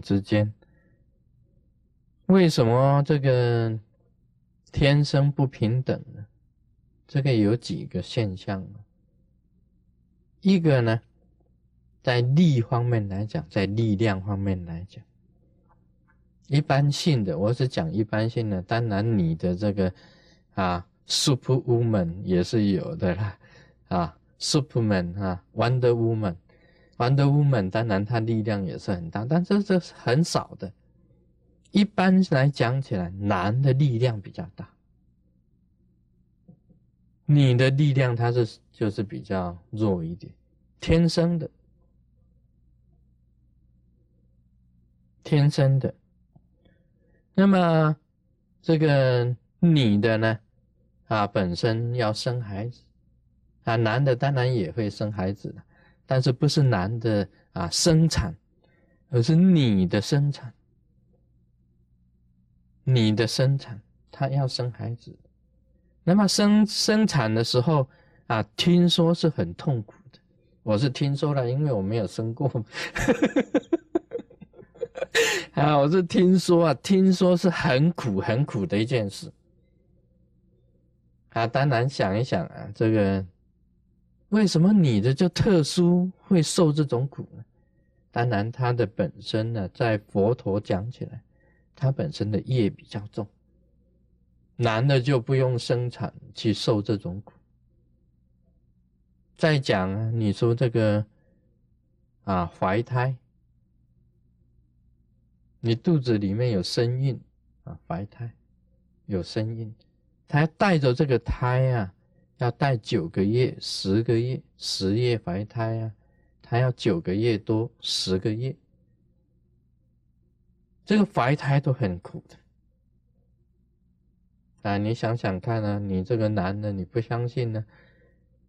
之间，为什么这个天生不平等呢？这个有几个现象一个呢，在力方面来讲，在力量方面来讲，一般性的，我是讲一般性的。当然，你的这个啊，Super Woman 也是有的啦，啊，Superman 啊，Wonder Woman Wonder Woman，当然它力量也是很大，但这这是很少的。一般来讲起来，男的力量比较大，你的力量它是。就是比较弱一点，天生的，天生的。那么这个女的呢，啊，本身要生孩子，啊，男的当然也会生孩子的，但是不是男的啊生产，而是你的生产，你的生产，他要生孩子，那么生生产的时候。啊，听说是很痛苦的，我是听说了，因为我没有生过。啊，我是听说啊，听说是很苦很苦的一件事。啊，当然想一想啊，这个为什么你的就特殊会受这种苦呢？当然，它的本身呢，在佛陀讲起来，它本身的业比较重，男的就不用生产去受这种苦。再讲，你说这个啊，怀胎，你肚子里面有身孕啊，怀胎有身孕，他带着这个胎啊，要带九个月、十个月、十月怀胎啊，他要九个月多、十个月，这个怀胎都很苦的啊！你想想看啊，你这个男的，你不相信呢？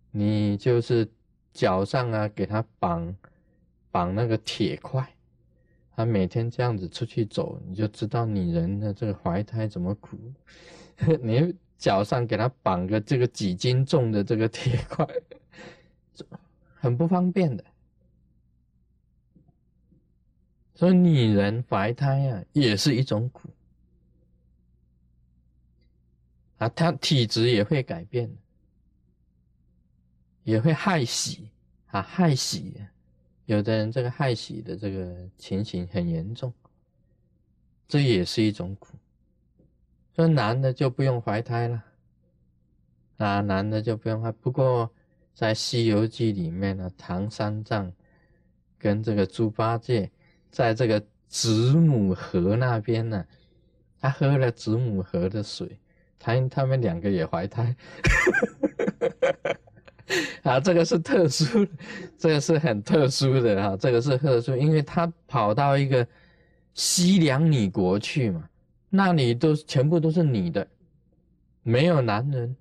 你就是脚上啊，给他绑绑那个铁块，他每天这样子出去走，你就知道女人的这个怀胎怎么苦。你脚上给他绑个这个几斤重的这个铁块，很不方便的。所以女人怀胎啊，也是一种苦啊，她体质也会改变。也会害喜啊，害喜，有的人这个害喜的这个情形很严重，这也是一种苦。说男的就不用怀胎了，啊，男的就不用怀。不过在《西游记》里面呢，唐三藏跟这个猪八戒在这个子母河那边呢，他喝了子母河的水，他他们两个也怀胎。啊，这个是特殊，这个是很特殊的哈，这个是特殊，因为他跑到一个西凉女国去嘛，那里都全部都是女的，没有男人，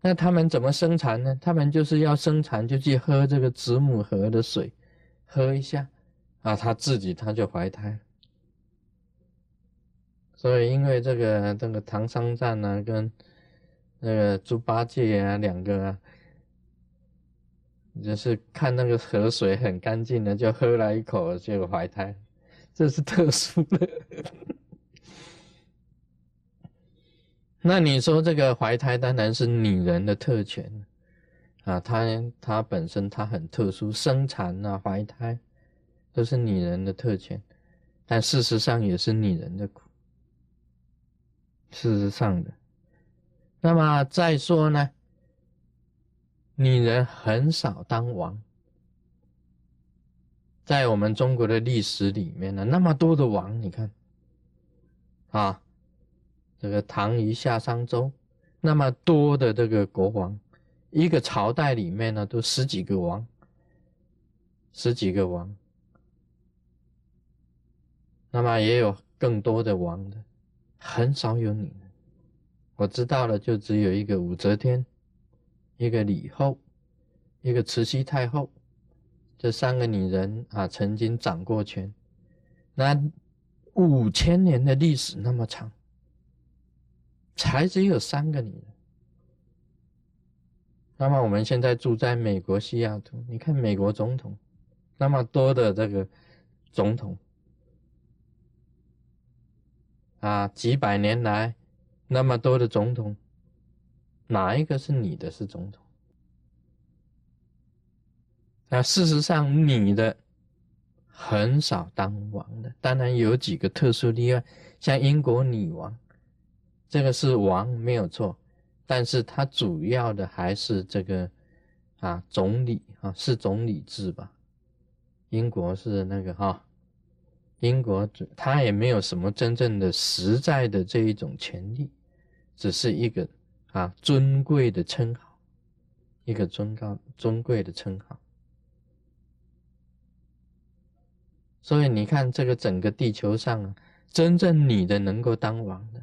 那他们怎么生产呢？他们就是要生产就去喝这个子母河的水，喝一下，啊，他自己他就怀胎，所以因为这个这个唐三藏呢跟那个猪八戒啊两个。啊。就是看那个河水很干净的，就喝了一口就怀胎，这是特殊的。那你说这个怀胎当然是女人的特权啊，她她本身她很特殊，生产啊怀胎都是女人的特权，但事实上也是女人的苦，事实上的。那么再说呢？女人很少当王，在我们中国的历史里面呢，那么多的王，你看，啊，这个唐虞夏商周，那么多的这个国王，一个朝代里面呢，都十几个王，十几个王，那么也有更多的王的，很少有女人。我知道了，就只有一个武则天。一个李后，一个慈禧太后，这三个女人啊，曾经掌过权。那五千年的历史那么长，才只有三个女人。那么我们现在住在美国西雅图，你看美国总统那么多的这个总统，啊，几百年来那么多的总统，哪一个是你的是总统？那事实上，你的很少当王的，当然有几个特殊例外，像英国女王，这个是王没有错，但是他主要的还是这个啊总理啊，是总理制吧？英国是那个哈，英国他也没有什么真正的实在的这一种权利，只是一个啊尊贵的称号，一个尊高尊贵的称号。所以你看，这个整个地球上啊，真正女的能够当王的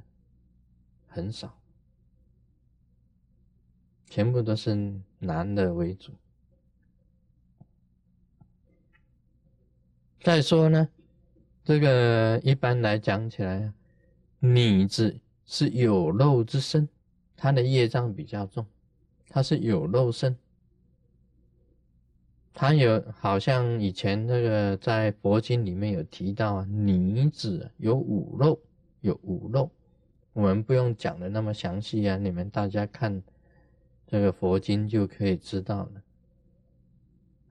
很少，全部都是男的为主。再说呢，这个一般来讲起来，女子是有肉之身，她的业障比较重，她是有肉身。他有好像以前那个在佛经里面有提到啊，女子有五肉，有五肉，我们不用讲的那么详细啊，你们大家看这个佛经就可以知道了。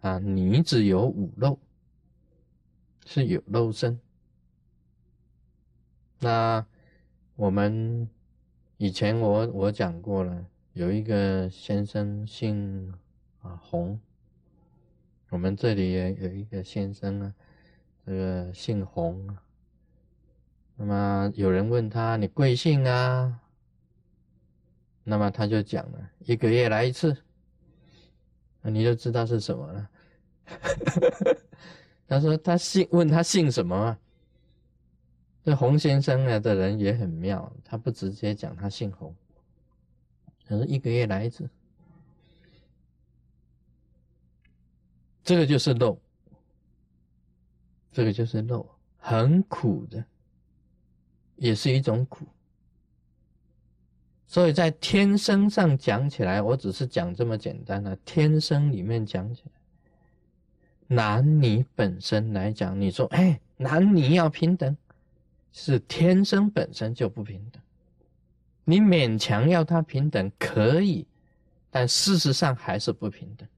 啊，女子有五肉，是有肉身。那我们以前我我讲过了，有一个先生姓啊洪。我们这里也有一个先生啊，这个姓洪啊。那么有人问他：“你贵姓啊？”那么他就讲了：“一个月来一次。”那你就知道是什么了。他说他姓，问他姓什么啊？这洪先生啊的人也很妙，他不直接讲他姓洪，他说一个月来一次。这个就是肉，这个就是肉，很苦的，也是一种苦。所以在天生上讲起来，我只是讲这么简单的。天生里面讲起来，男女本身来讲，你说，哎，男女要平等，是天生本身就不平等。你勉强要他平等可以，但事实上还是不平等。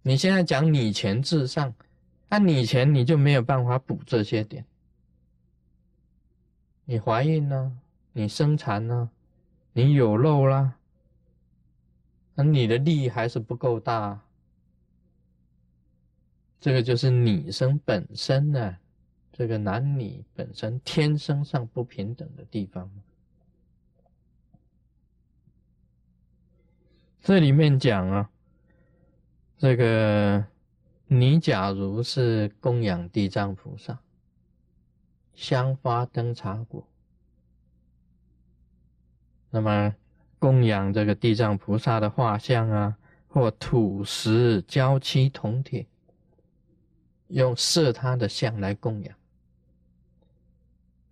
你现在讲女权至上，那女权你就没有办法补这些点。你怀孕呢？你生产呢？你有肉啦？那你的力还是不够大。这个就是女生本身呢，这个男女本身天生上不平等的地方。这里面讲啊。这个，你假如是供养地藏菩萨，香花灯茶果，那么供养这个地藏菩萨的画像啊，或土石、胶漆、铜铁，用设他的像来供养。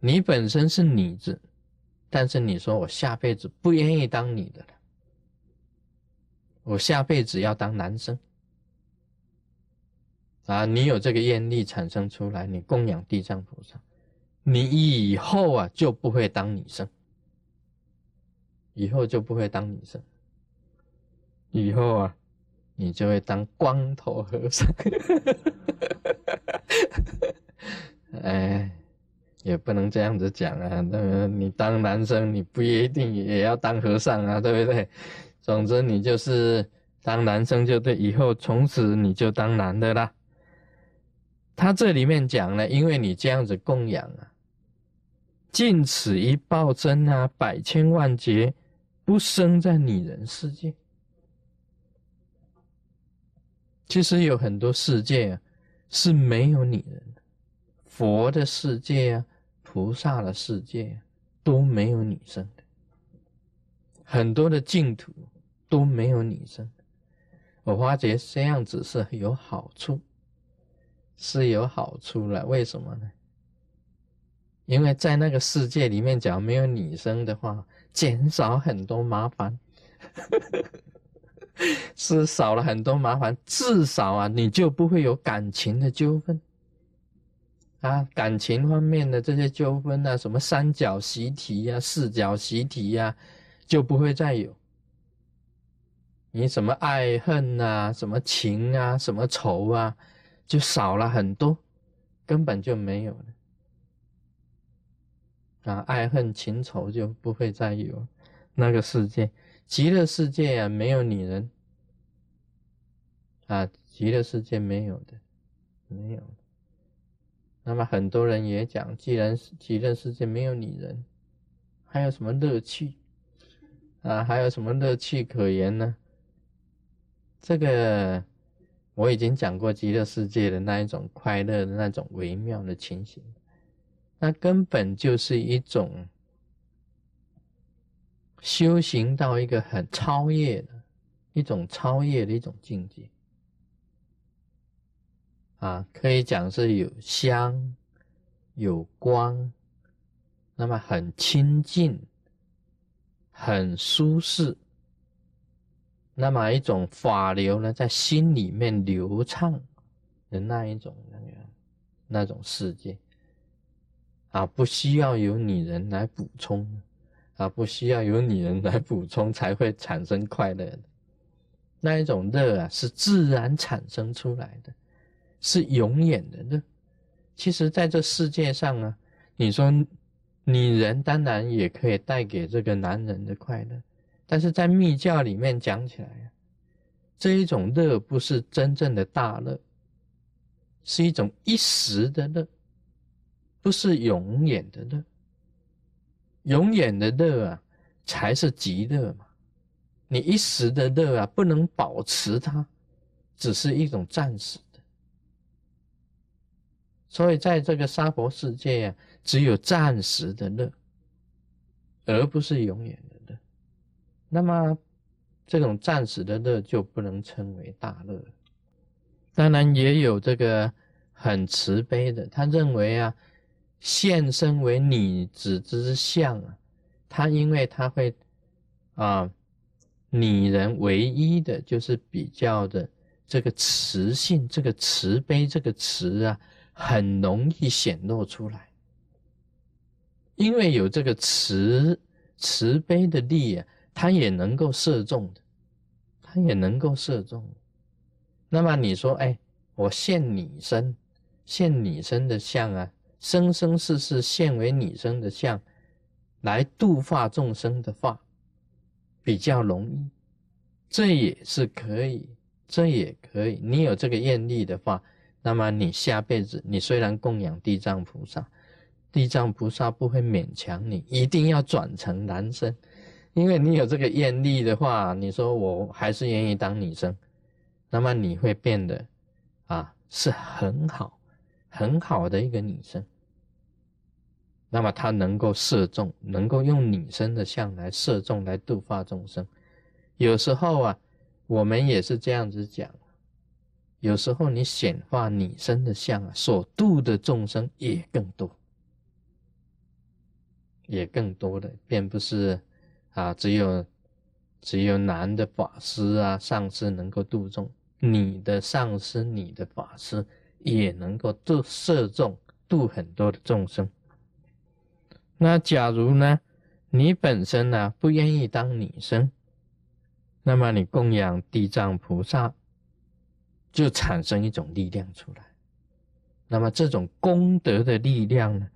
你本身是女子，但是你说我下辈子不愿意当女的了，我下辈子要当男生。啊，你有这个愿力产生出来，你供养地藏菩萨，你以后啊就不会当女生，以后就不会当女生，以后啊你就会当光头和尚。哎，也不能这样子讲啊，那你当男生，你不一定也要当和尚啊，对不对？总之你就是当男生就对，以后从此你就当男的啦。他这里面讲了，因为你这样子供养啊，尽此一报真啊，百千万劫不生在女人世界。其实有很多世界啊是没有女人的，佛的世界啊，菩萨的世界啊都没有女生的，很多的净土都没有女生。我发觉这样子是有好处。是有好处了，为什么呢？因为在那个世界里面，假如没有女生的话，减少很多麻烦，是少了很多麻烦。至少啊，你就不会有感情的纠纷啊，感情方面的这些纠纷啊，什么三角习题呀、四角习题呀，就不会再有。你什么爱恨啊，什么情啊，什么仇啊，就少了很多，根本就没有了。啊，爱恨情仇就不会再有，那个世界，极乐世界啊，没有女人，啊，极乐世界没有的，没有。那么很多人也讲，既然极乐世界没有女人，还有什么乐趣啊？还有什么乐趣可言呢？这个我已经讲过极乐世界的那一种快乐的那种微妙的情形。那根本就是一种修行到一个很超越的一种超越的一种境界啊，可以讲是有香有光，那么很清净，很舒适，那么一种法流呢，在心里面流畅的那一种那个那种世界。啊，不需要有女人来补充，啊，不需要有女人来补充才会产生快乐的那一种乐啊，是自然产生出来的，是永远的乐。其实，在这世界上啊，你说女人当然也可以带给这个男人的快乐，但是在密教里面讲起来啊，这一种乐不是真正的大乐，是一种一时的乐。不是永远的乐，永远的乐啊，才是极乐嘛。你一时的乐啊，不能保持它，只是一种暂时的。所以在这个娑婆世界啊，只有暂时的乐，而不是永远的乐。那么，这种暂时的乐就不能称为大乐。当然，也有这个很慈悲的，他认为啊。现身为女子之相啊，他因为他会啊，女人唯一的就是比较的这个慈性，这个慈悲这个慈啊，很容易显露出来。因为有这个慈慈悲的力啊，他也能够射中的，它也能够射中。那么你说，哎，我现女身，现女身的相啊。生生世世现为女生的相，来度化众生的话，比较容易，这也是可以，这也可以。你有这个愿力的话，那么你下辈子，你虽然供养地藏菩萨，地藏菩萨不会勉强你一定要转成男生，因为你有这个愿力的话，你说我还是愿意当女生，那么你会变得啊，是很好很好的一个女生。那么他能够射中，能够用女生的相来射中，来度化众生。有时候啊，我们也是这样子讲。有时候你显化女生的相啊，所度的众生也更多，也更多的，并不是啊，只有只有男的法师啊、上师能够度众，女的上师、女的法师也能够度摄中，度很多的众生。那假如呢，你本身呢不愿意当女生，那么你供养地藏菩萨，就产生一种力量出来。那么这种功德的力量呢，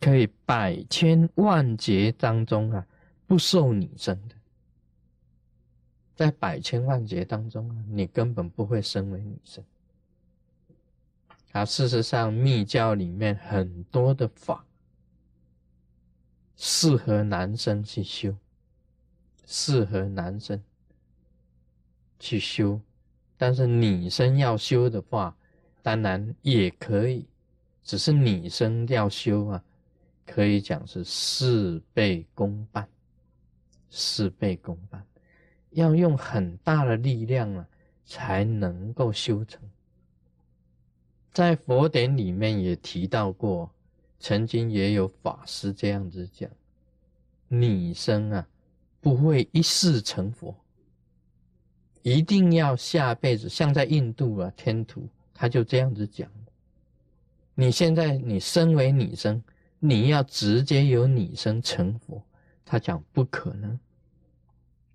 可以百千万劫当中啊，不受女生的，在百千万劫当中啊，你根本不会身为女生。啊，事实上密教里面很多的法。适合男生去修，适合男生去修，但是女生要修的话，当然也可以，只是女生要修啊，可以讲是事倍功半，事倍功半，要用很大的力量啊，才能够修成。在佛典里面也提到过。曾经也有法师这样子讲：女生啊，不会一世成佛，一定要下辈子。像在印度啊，天图他就这样子讲：你现在你身为女生，你要直接由女生成佛，他讲不可能，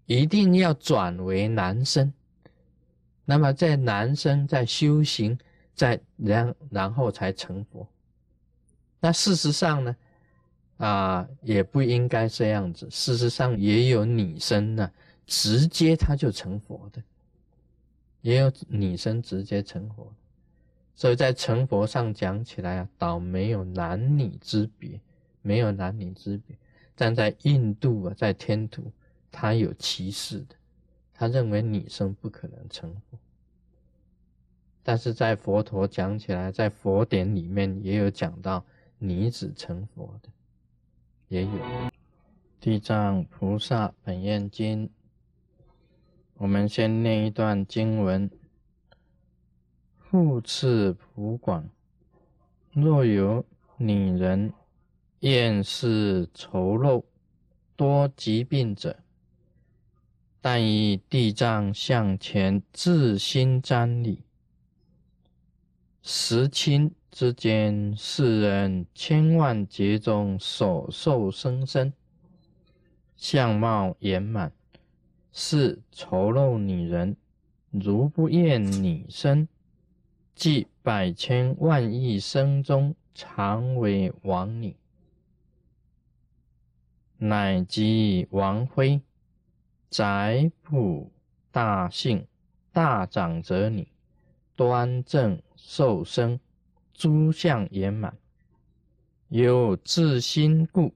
一定要转为男生。那么在男生在修行，在然然后才成佛。那事实上呢，啊，也不应该这样子。事实上也有女生呢，直接他就成佛的，也有女生直接成佛。所以在成佛上讲起来啊，倒没有男女之别，没有男女之别。但在印度啊，在天土，他有歧视的，他认为女生不可能成佛。但是在佛陀讲起来，在佛典里面也有讲到女子成佛的，也有《地藏菩萨本愿经》，我们先念一段经文。复次普广，若有女人厌世丑陋、多疾病者，但以地藏向前自心瞻礼，时亲之间，世人千万劫中所受生生，相貌圆满，是丑陋女人，如不厌女身。即百千万亿生中，常为王女，乃即王妃，宰普大姓，大长者女，端正受生，诸相圆满，有自心故，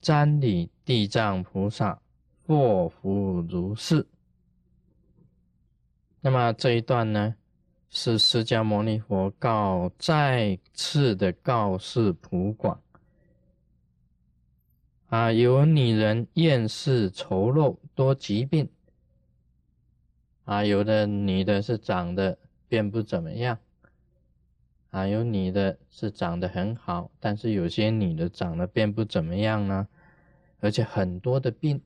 瞻礼地藏菩萨，祸福如是。那么这一段呢？是释迦牟尼佛告再次的告示普广啊，有女人厌世丑陋多疾病啊，有的女的是长得并不怎么样啊，有女的是长得很好，但是有些女的长得并不怎么样呢，而且很多的病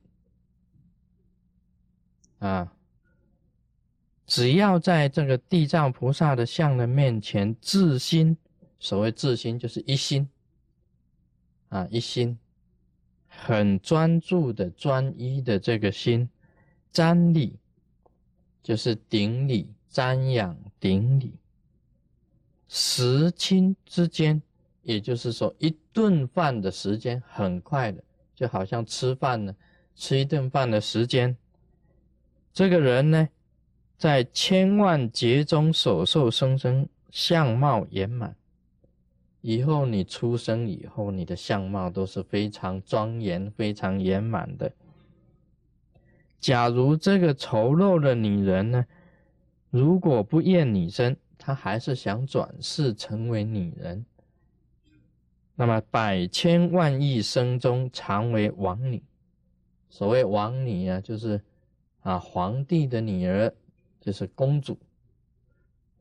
啊。只要在这个地藏菩萨的像的面前自心，所谓自心就是一心啊，一心很专注的专一的这个心，瞻礼就是顶礼、瞻仰、顶礼，时亲之间，也就是说一顿饭的时间很快的，就好像吃饭呢，吃一顿饭的时间，这个人呢。在千万劫中所受生生相貌圆满，以后你出生以后，你的相貌都是非常庄严、非常圆满的。假如这个丑陋的女人呢，如果不厌女身，他还是想转世成为女人，那么百千万亿生中常为王女。所谓王女啊，就是啊皇帝的女儿。就是公主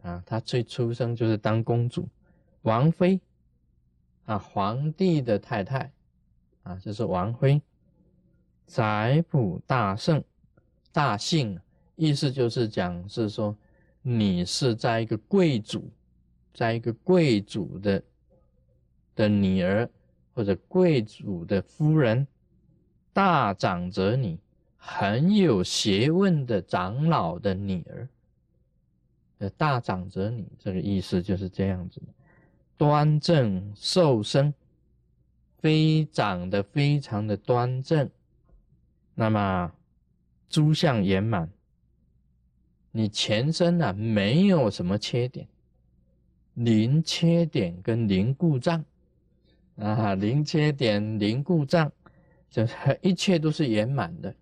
啊，她最出生就是当公主、王妃啊，皇帝的太太啊，就是王妃。宰普大圣大姓，意思就是讲是说你是在一个贵族，在一个贵族的的女儿或者贵族的夫人，大长者你。很有学问的长老的女儿，呃，大长者你，这个意思就是这样子。端正瘦身，非长得非常的端正，那么诸相圆满，你全身啊没有什么缺点，零缺点跟零故障啊，零缺点零故障，就是 一切都是圆满的。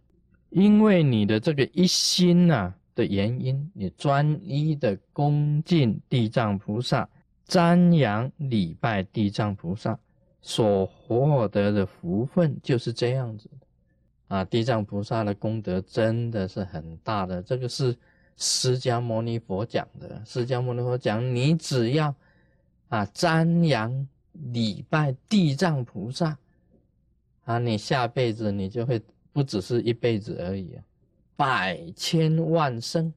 因为你的这个一心呐的原因，你专一的恭敬地藏菩萨，瞻仰礼拜地藏菩萨所获得的福分就是这样子的啊！地藏菩萨的功德真的是很大的，这个是释迦牟尼佛讲的。释迦牟尼佛讲，你只要啊瞻仰礼拜地藏菩萨啊，你下辈子你就会。不只是一辈子而已啊，百千万生，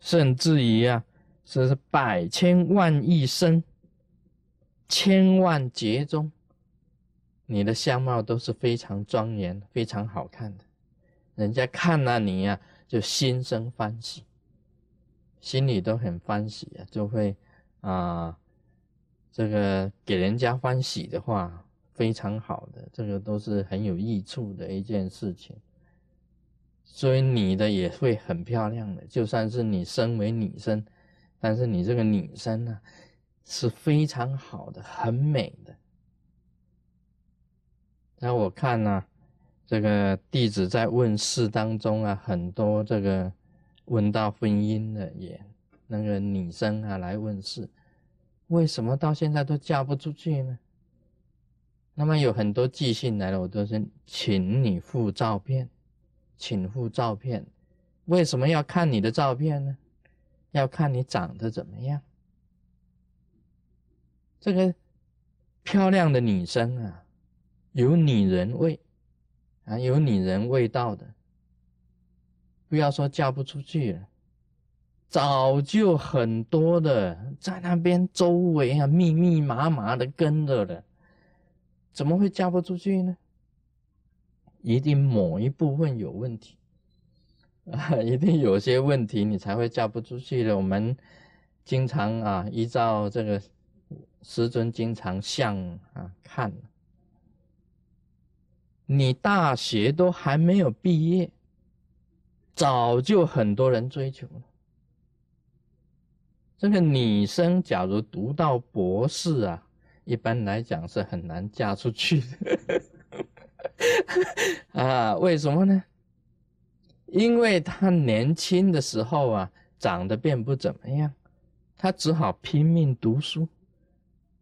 甚至于啊，是百千万亿生千万劫中，你的相貌都是非常庄严、非常好看的，人家看了你呀，就心生欢喜，心里都很欢喜啊，就会啊，这个给人家欢喜的话，非常好的，这个都是很有益处的一件事情。所以你的也会很漂亮的，就算是你身为女生，但是你这个女生呢，是非常好的，很美的。那我看呢，这个弟子在问世当中啊，很多这个问到婚姻的也那个女生啊来问世，为什么到现在都嫁不出去呢？那么有很多寄信来了，我都是请你附照片。请附照片，为什么要看你的照片呢？要看你长得怎么样。这个漂亮的女生啊，有女人味啊，有女人味道的，不要说嫁不出去了，早就很多的在那边周围啊，密密麻麻的跟着的，怎么会嫁不出去呢？一定某一部分有问题啊，一定有些问题，你才会嫁不出去的。我们经常啊，依照这个师尊经常向啊看，你大学都还没有毕业，早就很多人追求了。这个女生假如读到博士啊，一般来讲是很难嫁出去的。啊，为什么呢？因为她年轻的时候啊，长得并不怎么样，她只好拼命读书，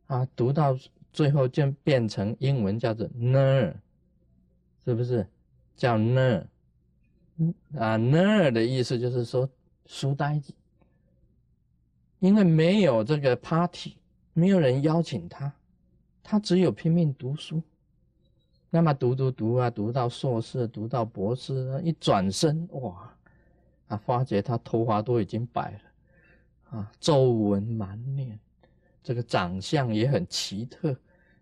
啊，读到最后就变成英文叫做 “ner” 是不是？叫 nerd，啊，nerd 的意思就是说书呆子，因为没有这个 party，没有人邀请他，他只有拼命读书。那么读读读啊，读到硕士，读到博士，一转身哇，啊，发觉他头发都已经白了，啊，皱纹满脸，这个长相也很奇特，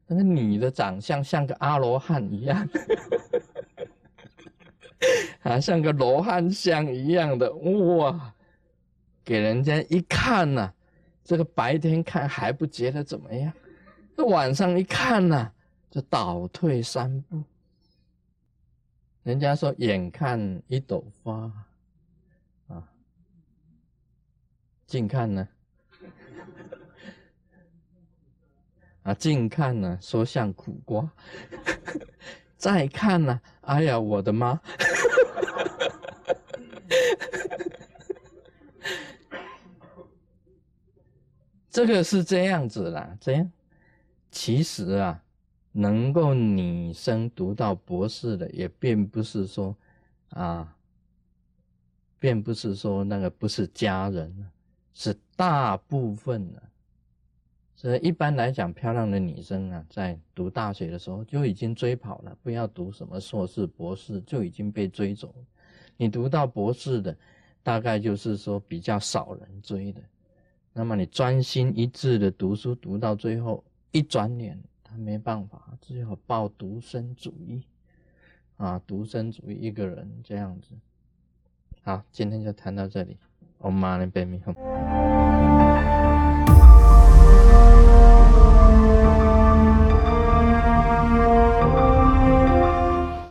那个女的长相像个阿罗汉一样，啊，像个罗汉像一样的哇，给人家一看呐，这个白天看还不觉得怎么样，这晚上一看呐。就倒退三步，人家说眼看一朵花，啊，近看呢，啊，近看呢说像苦瓜，再看呢，哎呀，我的妈，这个是这样子啦，这样，其实啊。能够女生读到博士的，也并不是说，啊，并不是说那个不是家人，是大部分的。所以一般来讲，漂亮的女生啊，在读大学的时候就已经追跑了，不要读什么硕士、博士，就已经被追走。你读到博士的，大概就是说比较少人追的。那么你专心一致的读书，读到最后，一转眼。他没办法，只好抱独身主义，啊，独身主义一个人这样子。好，今天就谈到这里。Om Mani Padme Hum。